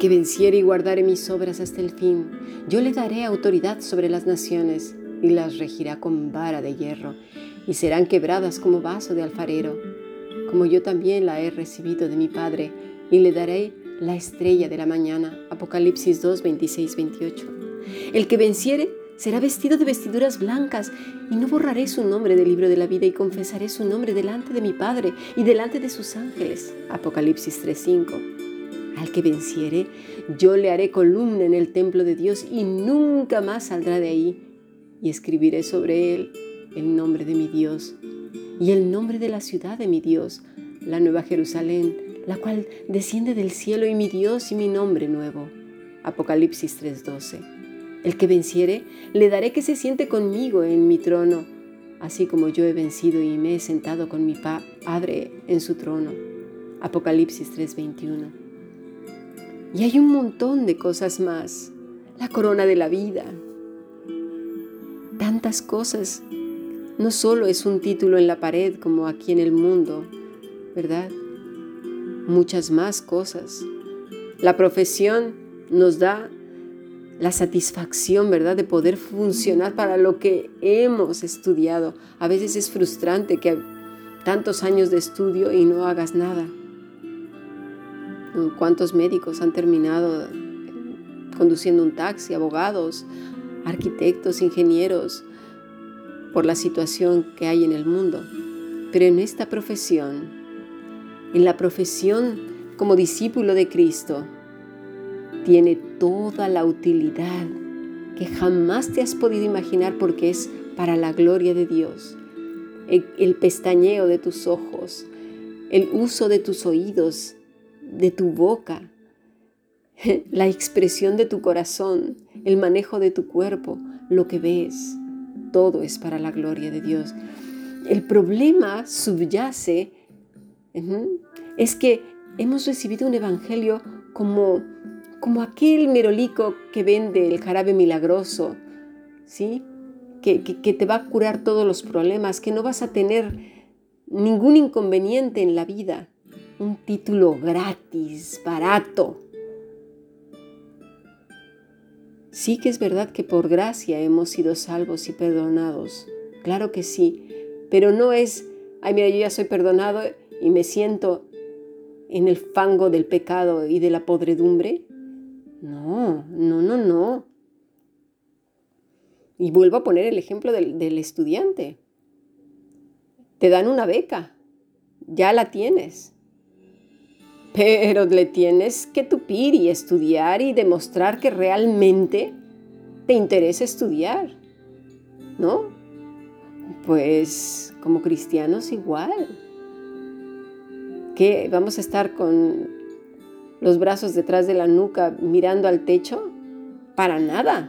que venciere y guardare mis obras hasta el fin, yo le daré autoridad sobre las naciones y las regirá con vara de hierro, y serán quebradas como vaso de alfarero, como yo también la he recibido de mi Padre, y le daré la estrella de la mañana. Apocalipsis 2, 26, 28. El que venciere será vestido de vestiduras blancas, y no borraré su nombre del libro de la vida, y confesaré su nombre delante de mi Padre y delante de sus ángeles. Apocalipsis 3, 5. Al que venciere, yo le haré columna en el templo de Dios y nunca más saldrá de ahí. Y escribiré sobre él el nombre de mi Dios y el nombre de la ciudad de mi Dios, la nueva Jerusalén, la cual desciende del cielo y mi Dios y mi nombre nuevo. Apocalipsis 3:12. El que venciere, le daré que se siente conmigo en mi trono, así como yo he vencido y me he sentado con mi Padre en su trono. Apocalipsis 3:21. Y hay un montón de cosas más. La corona de la vida. Tantas cosas. No solo es un título en la pared como aquí en el mundo, ¿verdad? Muchas más cosas. La profesión nos da la satisfacción, ¿verdad?, de poder funcionar para lo que hemos estudiado. A veces es frustrante que tantos años de estudio y no hagas nada. ¿Cuántos médicos han terminado conduciendo un taxi? Abogados, arquitectos, ingenieros, por la situación que hay en el mundo. Pero en esta profesión, en la profesión como discípulo de Cristo, tiene toda la utilidad que jamás te has podido imaginar porque es para la gloria de Dios. El, el pestañeo de tus ojos, el uso de tus oídos, de tu boca, la expresión de tu corazón, el manejo de tu cuerpo, lo que ves, todo es para la gloria de Dios. El problema subyace es que hemos recibido un evangelio como, como aquel merolico que vende el jarabe milagroso, ¿sí? Que, que te va a curar todos los problemas, que no vas a tener ningún inconveniente en la vida un título gratis, barato. Sí que es verdad que por gracia hemos sido salvos y perdonados. Claro que sí, pero no es, ay mira, yo ya soy perdonado y me siento en el fango del pecado y de la podredumbre. No, no, no, no. Y vuelvo a poner el ejemplo del, del estudiante. Te dan una beca, ya la tienes pero le tienes que tupir y estudiar y demostrar que realmente te interesa estudiar, ¿no? Pues como cristianos igual. ¿Qué? ¿Vamos a estar con los brazos detrás de la nuca mirando al techo? Para nada.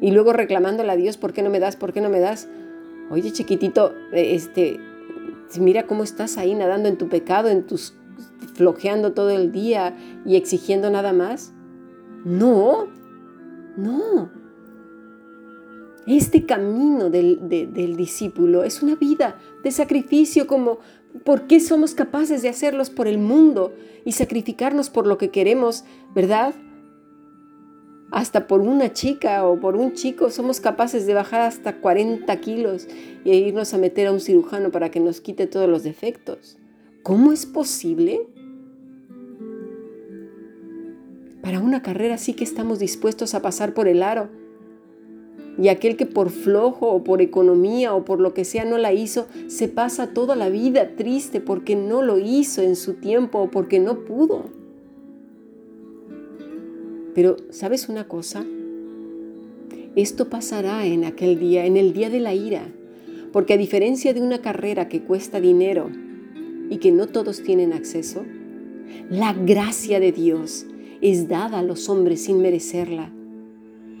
Y luego reclamándole a Dios, ¿por qué no me das? ¿Por qué no me das? Oye, chiquitito, este, mira cómo estás ahí nadando en tu pecado, en tus flojeando todo el día y exigiendo nada más? No, no. Este camino del, del discípulo es una vida de sacrificio como ¿por qué somos capaces de hacerlos por el mundo y sacrificarnos por lo que queremos, verdad? Hasta por una chica o por un chico somos capaces de bajar hasta 40 kilos e irnos a meter a un cirujano para que nos quite todos los defectos. ¿Cómo es posible? Para una carrera sí que estamos dispuestos a pasar por el aro. Y aquel que por flojo o por economía o por lo que sea no la hizo, se pasa toda la vida triste porque no lo hizo en su tiempo o porque no pudo. Pero, ¿sabes una cosa? Esto pasará en aquel día, en el día de la ira, porque a diferencia de una carrera que cuesta dinero y que no todos tienen acceso, la gracia de Dios es dada a los hombres sin merecerla,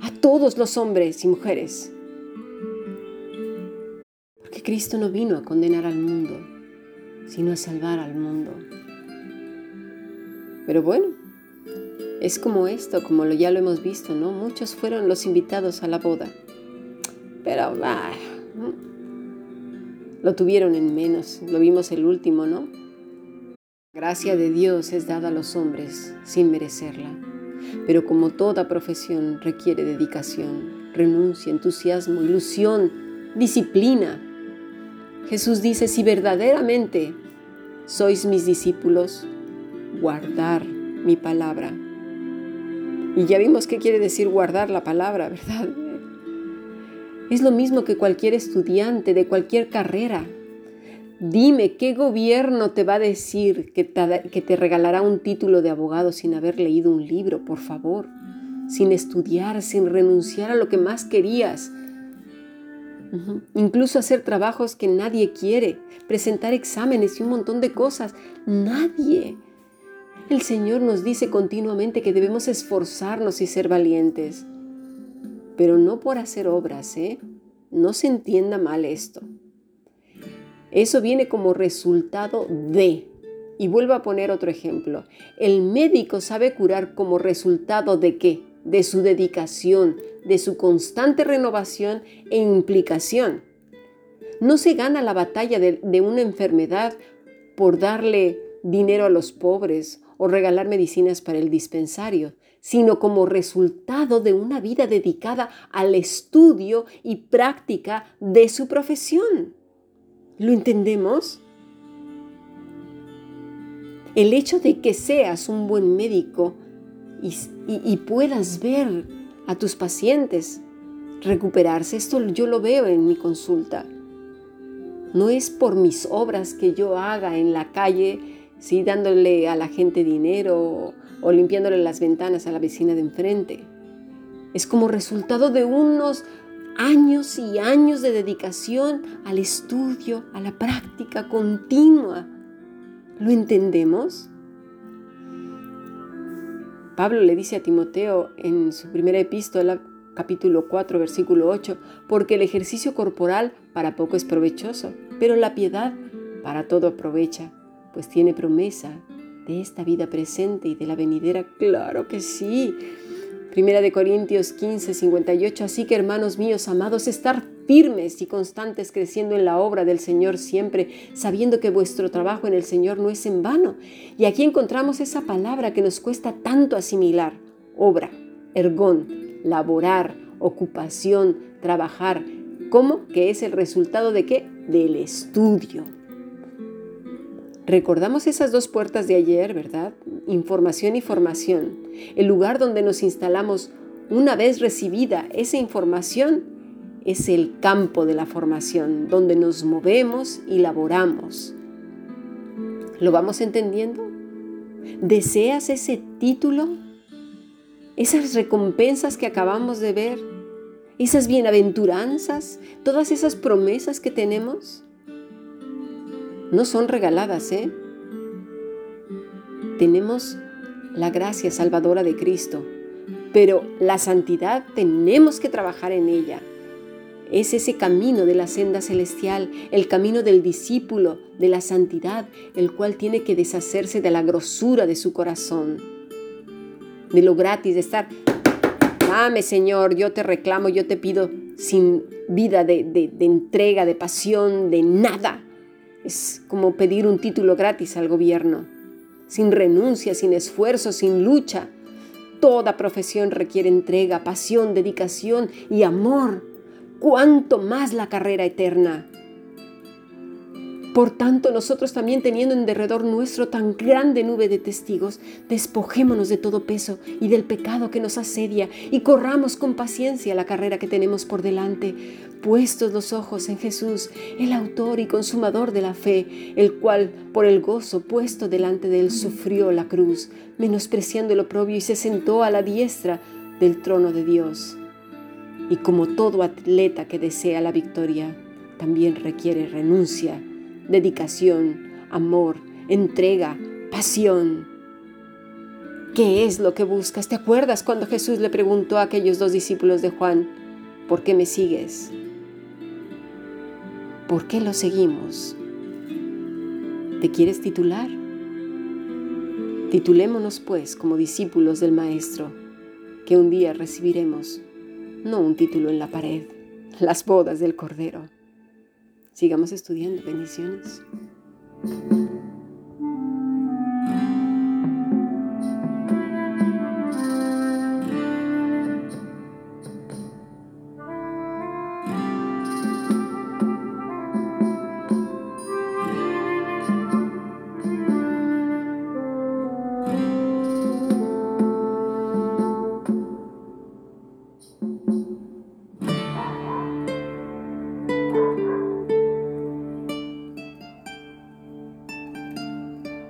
a todos los hombres y mujeres. Porque Cristo no vino a condenar al mundo, sino a salvar al mundo. Pero bueno, es como esto, como ya lo hemos visto, ¿no? Muchos fueron los invitados a la boda, pero ah, lo tuvieron en menos, lo vimos el último, ¿no? gracia de Dios es dada a los hombres sin merecerla, pero como toda profesión requiere dedicación, renuncia, entusiasmo, ilusión, disciplina. Jesús dice, si verdaderamente sois mis discípulos, guardar mi palabra. Y ya vimos qué quiere decir guardar la palabra, ¿verdad? Es lo mismo que cualquier estudiante de cualquier carrera. Dime, ¿qué gobierno te va a decir que te, regalará un título de abogado sin haber leído un libro, por favor? Sin estudiar, sin renunciar a lo que más querías. Incluso hacer trabajos que nadie quiere, presentar exámenes y un montón de cosas. Nadie. El Señor nos dice continuamente que debemos esforzarnos y ser valientes. Pero no por hacer obras, ¿eh? No se entienda mal esto. Eso viene como resultado de. Y vuelvo a poner otro ejemplo. El médico sabe curar como resultado de qué? De su dedicación, de su constante renovación e implicación. No se gana la batalla de, de una enfermedad por darle dinero a los pobres o regalar medicinas para el dispensario, sino como resultado de una vida dedicada al estudio y práctica de su profesión. ¿Lo entendemos? El hecho de que seas un buen médico y, puedas ver a tus pacientes recuperarse, esto yo lo veo en mi consulta. No es por mis obras que yo haga en la calle, ¿sí? dándole a la gente dinero o, limpiándole las ventanas a la vecina de enfrente. Es como resultado de unos años y años de dedicación al estudio, a la práctica continua. ¿Lo entendemos? Pablo le dice a Timoteo en su primera epístola, capítulo 4, versículo 8, porque el ejercicio corporal para poco es provechoso, pero la piedad para todo aprovecha, pues tiene promesa de esta vida presente y de la venidera. Claro que sí. Primera de Corintios 15, 58. Así que hermanos míos amados, estar firmes y constantes creciendo en la obra del Señor siempre, sabiendo que vuestro trabajo en el Señor no es en vano. Y aquí encontramos esa palabra que nos cuesta tanto asimilar. Obra, ergón, laborar, ocupación, trabajar. ¿Cómo? Que es el resultado de qué? Del estudio. Recordamos esas dos puertas de ayer, ¿verdad? Información y formación. El lugar donde nos instalamos una vez recibida esa información es el campo de la formación, donde nos movemos y laboramos. ¿Lo vamos entendiendo? ¿Deseas ese título? Esas recompensas que acabamos de ver, esas bienaventuranzas, todas esas promesas que tenemos no son regaladas, ¿eh? Tenemos la gracia salvadora de Cristo, pero la santidad tenemos que trabajar en ella. Es ese camino de la senda celestial, el camino del discípulo, de la santidad, el cual tiene que deshacerse de la grosura de su corazón, de lo gratis, de estar, dame Señor, yo te reclamo, yo te pido sin vida de, de entrega, de pasión, de nada. Es como pedir un título gratis al gobierno, sin renuncia, sin esfuerzo, sin lucha. Toda profesión requiere entrega, pasión, dedicación y amor. Cuanto más la carrera eterna. Por tanto, nosotros también teniendo en derredor nuestro tan grande nube de testigos, despojémonos de todo peso y del pecado que nos asedia y corramos con paciencia la carrera que tenemos por delante, puestos los ojos en Jesús, el autor y consumador de la fe, el cual por el gozo puesto delante de él sufrió la cruz, menospreciando el oprobio y se sentó a la diestra del trono de Dios. Y como todo atleta que desea la victoria, también requiere renuncia dedicación, amor, entrega, pasión. ¿Qué es lo que buscas? ¿Te acuerdas cuando Jesús le preguntó a aquellos dos discípulos de Juan, ¿por qué me sigues? ¿Por qué lo seguimos? ¿Te quieres titular? Titulémonos pues como discípulos del Maestro, que un día recibiremos, no un título en la pared, las bodas del Cordero Sigamos estudiando. Bendiciones.